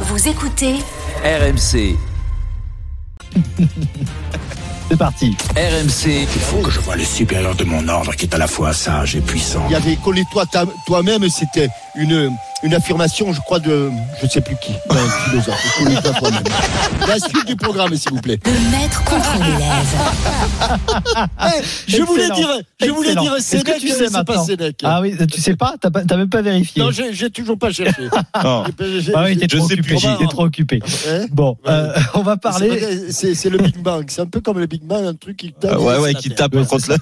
Vous écoutez RMC. C'est parti. RMC. Il faut que je vois le supérieur de mon ordre qui est à la fois sage et puissant. Il y avait ta- toi-même, c'était une, une affirmation, je crois, de je ne sais plus qui, d'un philosophe. La suite du programme, s'il vous plaît. le maître contre l'élève. Eh, je voulais dire, je voulais dire Est-ce que tu sais mais c'est pas maintenant Sénèque. Ah oui, tu sais pas T'as pas- même pas vérifié Non, j'ai toujours pas cherché. Ah oui, t'es trop sais occupé. plus. T'es trop occupé. Bon, euh, on va parler. C'est- le Big Bang. C'est un peu comme le Big Bang, un truc qui tape. Ah ouais, ouais, qui tape Ouais, contre.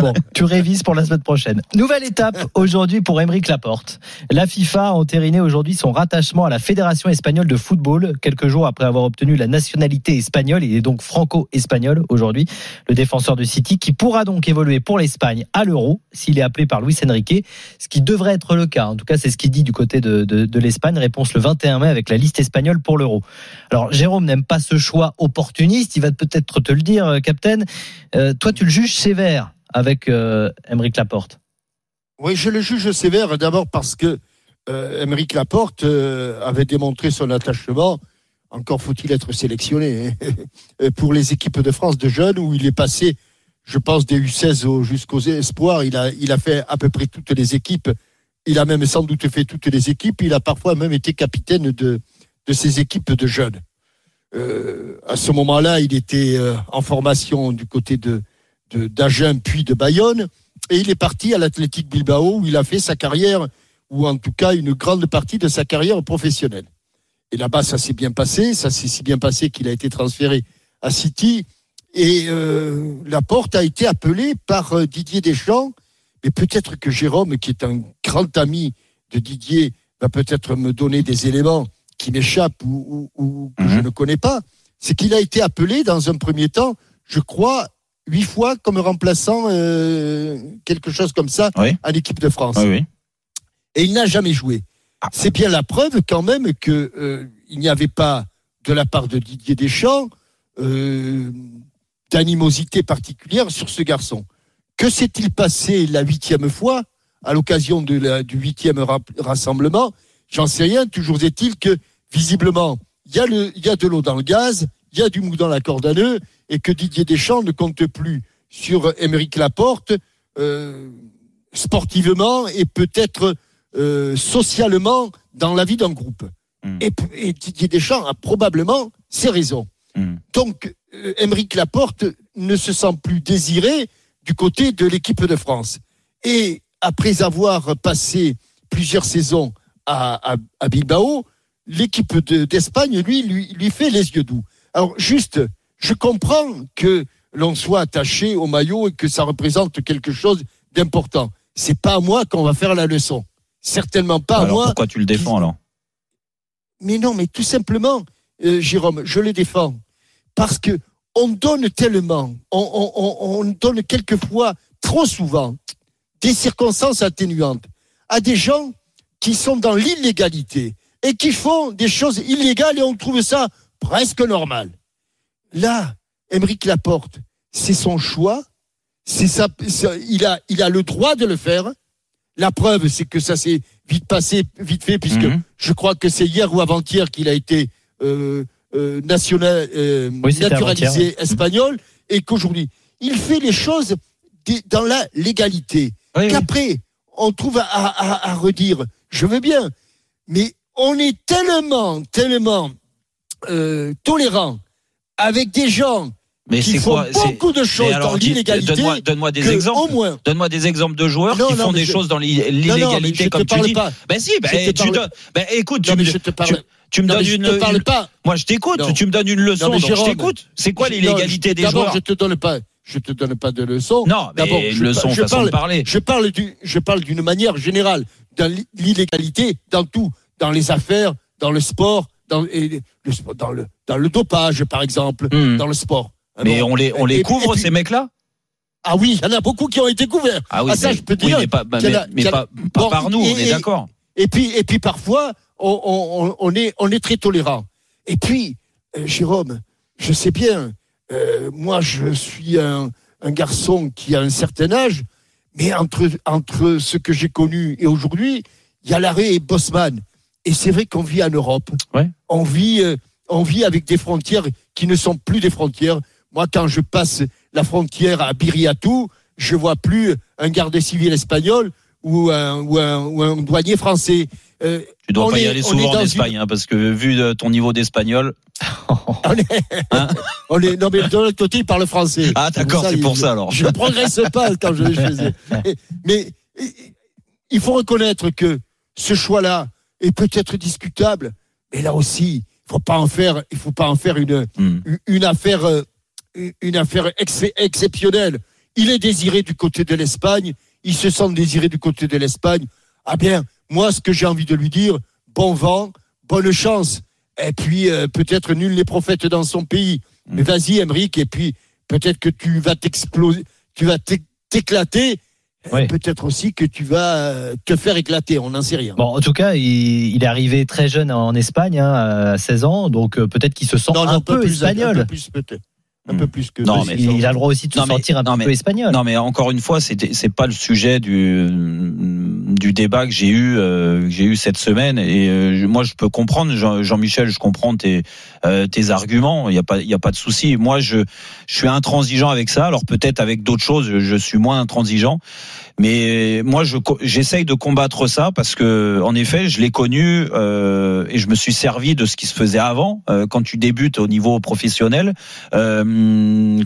Bon, tu révises pour la semaine prochaine. Nouvelle étape aujourd'hui pour Émeric Laporte. La FIFA entériné aujourd'hui son rattachement à la Fédération espagnole de football, quelques jours après avoir obtenu la nationalité espagnole. Il est donc franco-espagnol aujourd'hui, le défenseur de City, qui pourra donc évoluer pour l'Espagne à l'Euro s'il est appelé par Luis Enrique, ce qui devrait être le cas. En tout cas, c'est ce qu'il dit du côté de, de, de l'Espagne. Réponse le 21 mai avec la liste espagnole pour l'Euro. Alors, Jérôme n'aime pas ce choix opportuniste. Il va peut-être te le dire, euh, Captain. Euh, toi, tu le juges sévère avec euh, Laporte. Oui, je le juge sévère d'abord parce que euh, Laporte euh, avait démontré son attachement. Encore faut-il être sélectionné hein, pour les équipes de France de jeunes où il est passé, je pense, des U16 au- jusqu'aux espoirs. Il a, il a fait à peu près toutes les équipes. Il a même sans doute fait toutes les équipes. Il a parfois même été capitaine de, de ces équipes de jeunes. Euh, à ce moment-là, il était euh, en formation du côté de- d'Agen puis de Bayonne. Et il est parti à l'Athletic Bilbao où il a fait sa carrière, ou en tout cas une grande partie de sa carrière professionnelle. Et là-bas, ça s'est bien passé. Ça s'est si bien passé qu'il a été transféré à City. Et euh, Laporte a été appelé par euh, Didier Deschamps. Mais peut-être que Jérôme, qui est un grand ami de Didier, va peut-être me donner des éléments qui m'échappent ou, ou- ou que je Mhm. ne connais pas. C'est qu'il a été appelé dans un premier temps, je crois, huit fois comme remplaçant euh, quelque chose comme ça Oui. à l'équipe de France. Oui, oui. Et il n'a jamais joué. C'est bien la preuve quand même que euh, n'y avait pas de la part de Didier Deschamps euh, d'animosité particulière sur ce garçon. Que s'est-il passé la huitième fois à l'occasion du huitième ra- rassemblement? J'en sais rien. Toujours est-il que visiblement il y a le, il y a de l'eau dans le gaz, il y a du mou dans la corde à nœud, et que Didier Deschamps ne compte plus sur Émeric Laporte euh, sportivement et peut-être euh, socialement dans la vie d'un groupe. Mm. Et, et Didier Deschamps a probablement ses raisons. Mm. Donc, euh, Émeric Laporte ne se sent plus désiré du côté de l'équipe de France. Et après avoir passé plusieurs saisons à, à- à Bilbao, l'équipe de- d'Espagne, lui, lui, lui fait les yeux doux. Alors, juste, je comprends que l'on soit attaché au maillot et que ça représente quelque chose d'important. C'est pas à moi qu'on va faire la leçon. Certainement pas à Alors moi. pourquoi tu le défends alors Mais non, mais tout simplement, euh, Jérôme, je le défends. Parce que on donne tellement, on, on- on- on donne quelquefois, trop souvent, des circonstances atténuantes à des gens qui sont dans l'illégalité et qui font des choses illégales et on trouve ça presque normal. Là, Émeric Laporte, c'est son choix, c'est sa, ça- il, a, il a le droit de le faire. La preuve, c'est que ça s'est vite passé, vite fait, puisque Mhm. je crois que c'est hier ou avant-hier qu'il a été euh, euh, national, euh, Oui, naturalisé espagnol et qu'aujourd'hui, il fait les choses dans la légalité. Oui, oui. Qu'après, on trouve à, à- à redire, je veux bien, mais on est tellement, tellement tolérant avec des gens Mais c'est quoi beaucoup de choses alors, dans l'illégalité. Donne-moi donne-moi des exemples. Donne-moi des exemples de joueurs Non, qui non, font des je- choses dans l'illégalité je comme tu dis. pas. Ben si, ben, Je te tu parle-. Ben écoute, Non, tu me, je te parle. tu, me donnes je une, te parle pas. Moi, je t'écoute. Tu me donnes une leçon, donc je Jérôme, t'écoute. C'est quoi Je- l'illégalité des D'abord, joueurs je te donne pas, je te donne pas de leçon. Non, D'abord, mais je leçon, je parle- parler. Je parle du, je parle d'une manière générale, dans l'illégalité, dans tout, dans les affaires, dans le sport, dans, et le dans le, dans le dopage, par exemple, Hmm. dans le sport. Mais Alors, on les, on les et- et couvre, puis- ces mecs-là? Ah oui, il y en a beaucoup qui ont été couverts. Ah oui, Ah, ça, mais, je peux oui, dire mais pas, bah, mais, a- mais pas, par nous, on et- est et- d'accord. Et puis, et puis parfois, on, on- on est, on est très tolérant. Et puis, euh, Jérôme, je sais bien, euh, moi, je suis un, un garçon qui a un certain âge, mais entre, entre ce que j'ai connu et aujourd'hui, il y a l'arrêt Bosman Et c'est vrai qu'on vit en Europe. Ouais. On vit, euh, on vit avec des frontières qui ne sont plus des frontières. Moi, quand je passe la frontière à Biriatou, je vois plus un garde civil espagnol ou un, ou un, ou un douanier français. Euh, Tu dois pas y aller souvent en Espagne, hein, parce que vu de ton niveau d'espagnol. on est, Hein on est- non, mais de l'autre côté, ils parlent français. Ah, d'accord, c'est il- pour ça alors. Je ne progresse pas quand je vais chez eux. Mais, il faut reconnaître que ce choix-là est peut-être discutable, mais là aussi, il faut pas en faire, il faut pas en faire une, Hmm. une affaire, euh, une affaire ex- exceptionnelle. Il est désiré du côté de l'Espagne, il se sent désiré du côté de l'Espagne. Ah bien, moi, ce que j'ai envie de lui dire, bon vent, bonne chance. Et puis, euh, peut-être nul n'est prophète dans son pays. Mm. Mais vas-y, Emeric, et puis peut-être que tu vas t'exploser, tu vas t'é- t'éclater. Oui. Peut-être aussi que tu vas euh, te faire éclater, on n'en sait rien. Bon, en tout cas, il, il est arrivé très jeune en Espagne, hein, à 16 ans, donc euh, peut-être qu'il se sent un, peu, plus, un espagnol. peu plus peut-être. Un Hmm. peu plus que. Non, mais- il a le droit aussi de se sentir un non, petit mais- peu espagnol. Non, mais encore une fois, c'était c'est pas le sujet du du débat que j'ai eu euh, que j'ai eu cette semaine. Et euh, moi, je peux comprendre, Jean- Jean-Michel, je comprends tes euh, tes arguments. Il y a pas il y a pas de souci. Moi, je je suis intransigeant avec ça. Alors peut-être avec d'autres choses, je suis moins intransigeant. Mais moi, je j'essaye de combattre ça parce que, en effet, je l'ai connu euh, et je me suis servi de ce qui se faisait avant. Euh, quand tu débutes au niveau professionnel, euh,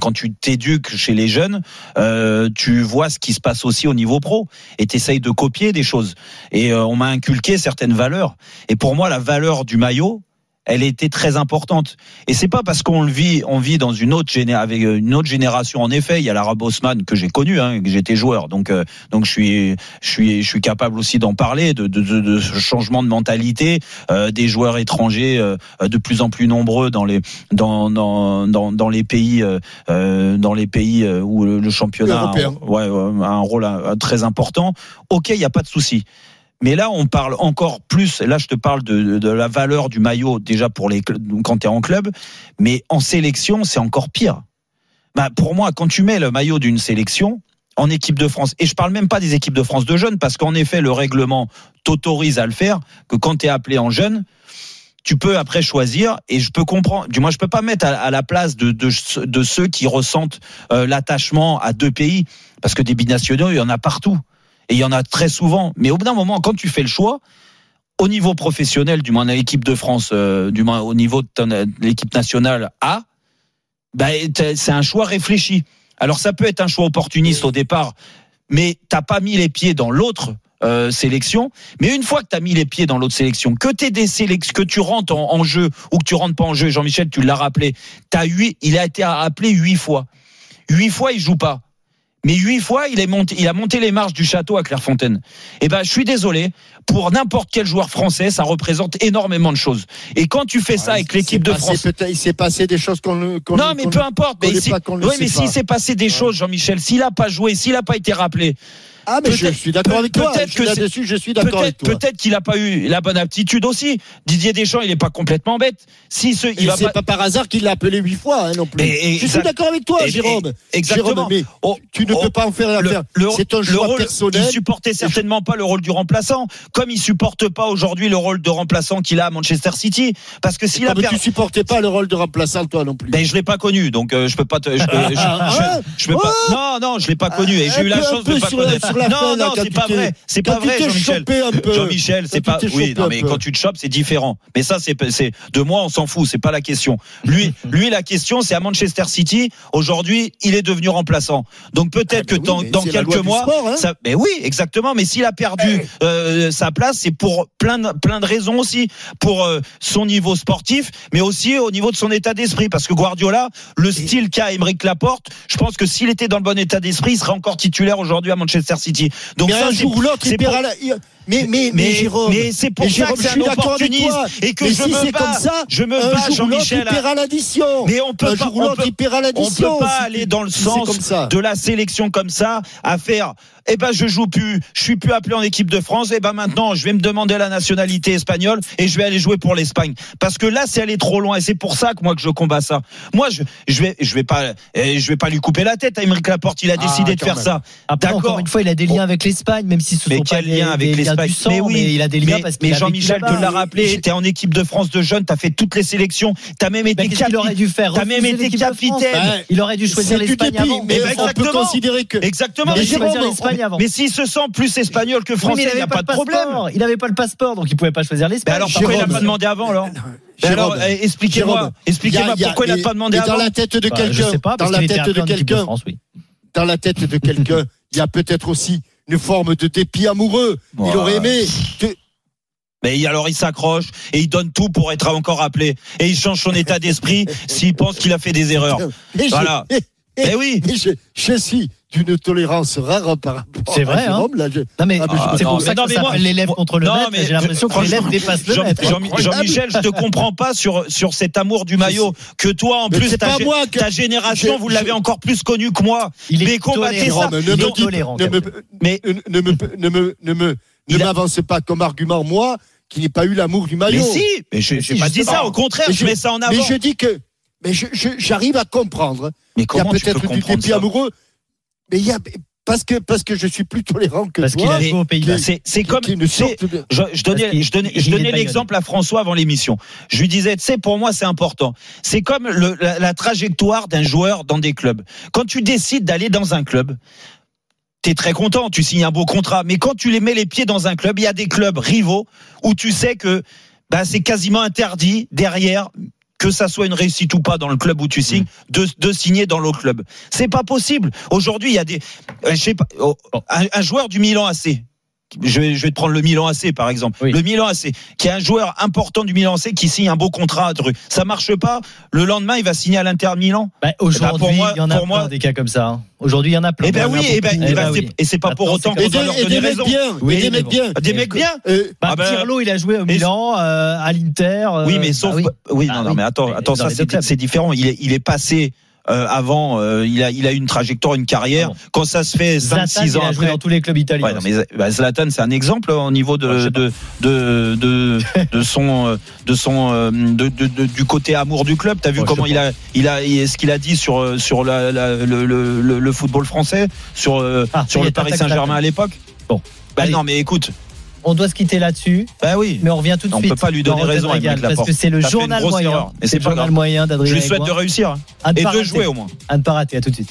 quand tu t'éduques chez les jeunes, euh, tu vois ce qui se passe aussi au niveau pro et t'essayes de copier des choses. Et euh, on m'a inculqué certaines valeurs. Et pour moi, la valeur du maillot, elle était très importante. Et c'est pas parce qu'on le vit, on vit dans une autre géné avec une autre génération. En effet, il y a l'Arab Osman que j'ai connu, hein, que j'étais joueur, donc euh, donc je suis je suis je suis capable aussi d'en parler de, de, de, de ce changement de mentalité euh, des joueurs étrangers euh, de plus en plus nombreux dans les dans dans dans, dans les pays euh, euh, dans les pays euh, où le, le championnat a, ouais, a un rôle euh, très important. Ok, il n'y a pas de souci. Mais là, on parle encore plus. Là, je te parle de, la valeur du maillot déjà pour les quand tu en club, mais en sélection, c'est encore pire. Bah, pour moi, quand tu mets le maillot d'une sélection en équipe de France, et je parle même pas des équipes de France de jeunes, parce qu'en effet, le règlement t'autorise à le faire, que quand tu es appelé en jeune, tu peux après choisir et je peux comprendre. Du moins, je peux pas mettre à, la place de ceux qui ressentent euh, l'attachement à deux pays, parce que des binationaux, il y en a partout et il y en a très souvent. Mais au bout d'un moment, quand tu fais le choix, au niveau professionnel, du moins l'équipe de France, euh, du moins au niveau de de l'équipe nationale A, t'as- c'est un choix réfléchi. Alors ça peut être un choix opportuniste au départ, mais t'as pas mis les pieds dans l'autre euh, sélection. Mais une fois que tu mis les pieds dans l'autre sélection, que t'es des sélections, que tu rentres en, en jeu ou que tu rentres pas en jeu, Jean-Michel, tu l'as rappelé, t'as huit, il a été appelé huit fois. Huit fois, il joue pas. Mais huit fois, il, a monté les marches du château à Clairefontaine. Eh ben, je suis désolé. Pour n'importe quel joueur français, ça représente énormément de choses. Et quand tu fais ça avec l'équipe de passé France, Il s'est passé des choses qu'on ne. qu'on non, mais peu importe. Mais n'est si, pas, sait mais s'il s'est passé des choses, Jean-Michel, s'il a pas joué, s'il a pas été rappelé, Ah, mais je suis d'accord avec toi. peut-être que là-dessus, je suis d'accord avec toi. peut-être qu'il a pas eu la bonne aptitude aussi. Didier Deschamps, il est pas complètement bête. Si ce, il c'est pas. pas par hasard qu'il l'a appelé huit fois hein, non plus. Je suis d'accord avec toi, et- Jérôme. exactement. Jérôme, mais Oh, tu ne oh, peux pas en faire le, l'affaire. le- C'est un le choix rôle, personnel. Il supportait certainement pas le rôle du remplaçant, comme il supporte pas aujourd'hui le rôle de remplaçant qu'il a à Manchester City. Parce que s'il a perdu. tu supportais pas le rôle de remplaçant, toi non plus. Ben je l'ai pas connu, donc euh, je peux pas te, je peux, je, Ah, je- je peux pas. Non, non, je l'ai pas connu et j'ai un eu la chance de pas sur connaître. sur non, non, c'est pas vrai, c'est pas vrai, Jean-Michel. Jean-Michel, c'est pas. Oui, non, mais quand tu te chopes, c'est différent. Mais ça, c'est c'est de moi, on s'en fout, c'est pas la question. Lui, lui, la question, c'est à Manchester City. Aujourd'hui, il est devenu remplaçant. Donc peut-être Ah, que mais oui, dans, quelques mois, hein. mais oui, exactement. Mais s'il a perdu euh, sa place, c'est pour plein de, plein de raisons aussi, pour euh, son niveau sportif, mais aussi au niveau de son état d'esprit. Parce que Guardiola, le style qu'a Emeric Laporte, je pense que s'il était dans le bon état d'esprit, il serait encore titulaire aujourd'hui à Manchester City. Donc mais ça, un jour ou l'autre, il pour- la. il- Mais, mais, mais, mais, Jérôme. mais c'est pour mais ça Jérôme, que je c'est un opportuniste et que mais je si me c'est bats, comme ça, je me bats, Jean-Michel. l'addition. Mais on peut un pas, on peut- pas aller dans le si sens C'est comme ça. de la sélection comme ça à faire eh ben je joue plus je suis plus appelé en équipe de France et ben maintenant je vais me demander la nationalité espagnole et je vais aller jouer pour l'Espagne parce que là c'est aller trop loin et c'est pour ça que moi que je combats ça moi je je vais je vais pas eh, je vais pas lui couper la tête à Émeric Laporte il a Ah, décidé de faire même. ça D'accord. encore une fois, il a des liens avec l'Espagne, même si ce Mais sont pas quel des, lien avec des du sang, mais oui, mais il a des liens mais, parce qu'il mais Jean-Michel te l'a rappelé. T'es en équipe de France de jeunes, t'as fait toutes les sélections, t'as même été Mais qu'est-ce qu'il aurait capitaine. dû faire? T'as même été capitaine. Ben, Il aurait dû choisir l'Espagne avant. mais on peut considérer que. Exactement. Il Mais avant. s'il se sent plus espagnol que français, il il n'y a n'avait pas de problème. Il n'avait pas le passeport, donc il pouvait pas choisir Mais l'Espagne. alors pourquoi il n'a pas demandé avant alors eh, expliquez-moi, expliquez-moi il pourquoi il n'a pas demandé et Dans avant. la tête de Bah, je quelqu'un, sais pas, dans la tête de quelqu'un, France, oui. dans la tête de quelqu'un, il y a peut-être aussi une forme de dépit amoureux. Il aurait aimé. que- Mais alors il s'accroche et il donne tout pour être encore appelé et il change son état d'esprit s'il pense qu'il a fait des erreurs. Mais je- Voilà. mais- Eh oui. mais je, je suis d'une tolérance rare par rapport C'est à vrai, Jérôme, là, je- Non mais Ah, mais je- c'est non, pour mais ça non, que mais ça moi- l'élève contre le Non, maître. mais J'ai l'impression que l'élève dépasse le Jean- maître. Jean- Jean-Michel, je te comprends pas sur sur cet amour du maillot que toi en Mais plus c'est ta, pas gé- moi que- ta génération je- vous l'avez encore plus connu que moi. Il Mais est combattez tolérant. ça. ne me tolérant. ne me- Mais ne ne me ne me ne me Il ne a- m'avance pas comme argument moi qui n'ai pas eu l'amour du mais maillot. si, mais je Mais j'ai si, pas dit ça. Au contraire, je mets ça en avant. Mais je dis que mais j'arrive à comprendre. Mais Il y a comment tu peux peut-être du comprendre dépit amoureux, mais il y a parce que parce que je suis plus tolérant que Parce qu'il au Pays-Bas. C'est c'est comme de- Je, je donnais, je donnais, je donnais l'exemple à François avant l'émission. Je lui disais, tu sais, pour moi, c'est important. C'est comme le- la, la trajectoire d'un joueur dans des clubs. Quand tu décides d'aller dans un club, tu es très content, tu signes un beau contrat. Mais quand tu les mets les pieds dans un club, il y a des clubs rivaux où tu sais que bah, c'est quasiment interdit derrière que ça soit une réussite ou pas dans le club où tu signes, de, de signer dans l'autre club. C'est pas possible. Aujourd'hui, il y a des, euh, je sais pas, oh, un, un joueur du Milan AC. Je vais, je vais te prendre le Milan AC par exemple. Oui. Le Milan AC, qui est un joueur important du Milan AC qui signe un beau contrat. Ça marche pas. Le lendemain, il va signer à l'Inter Milan. Bah, Aujourd'hui, pour moi- il y en a pour moi- plein des cas comme ça. hein. Aujourd'hui, il y en a plein. Eh ben Il y en a oui, eh ben, beaucoup. eh Eh ben, ben oui. et c'est pas pour autant qu'on Et doit des, leur et donner des mecs raison. bien, Oui, et des mecs bien. Des mecs bien. Euh, Bah, Ah ben- Pirlo, il a joué au Milan, euh, à l'Inter. euh, Oui, mais sauf, bah oui. oui, Ah non, mais attends, attends, ça c'est différent. Il est, il est passé euh, avant, euh, il a, il a une trajectoire, une carrière. Quand ça se fait 5 Zlatan, 6 il ans a joué après. dans tous les clubs italiens. Ouais, non, mais bah, Zlatan, c'est un exemple au niveau de Ouais, de, de de de son euh, de son euh, de, de- du côté amour du club. T'as vu Ouais, comment il a il a ce qu'il a dit sur euh, sur la, la- le, le, le- le football français, sur Ah, sur le Paris Saint-Germain à l'époque? Bon. Bah Allez. non, mais écoute, On doit se quitter là-dessus, bah oui. mais on revient tout de On suite. peut pas lui donner raison, Émeric parce que c'est le journal moyen. C'est le journal moyen Je d'Adrien lui souhaite de réussir hein, et de jouer au moins. À ne pas rater. À tout de suite.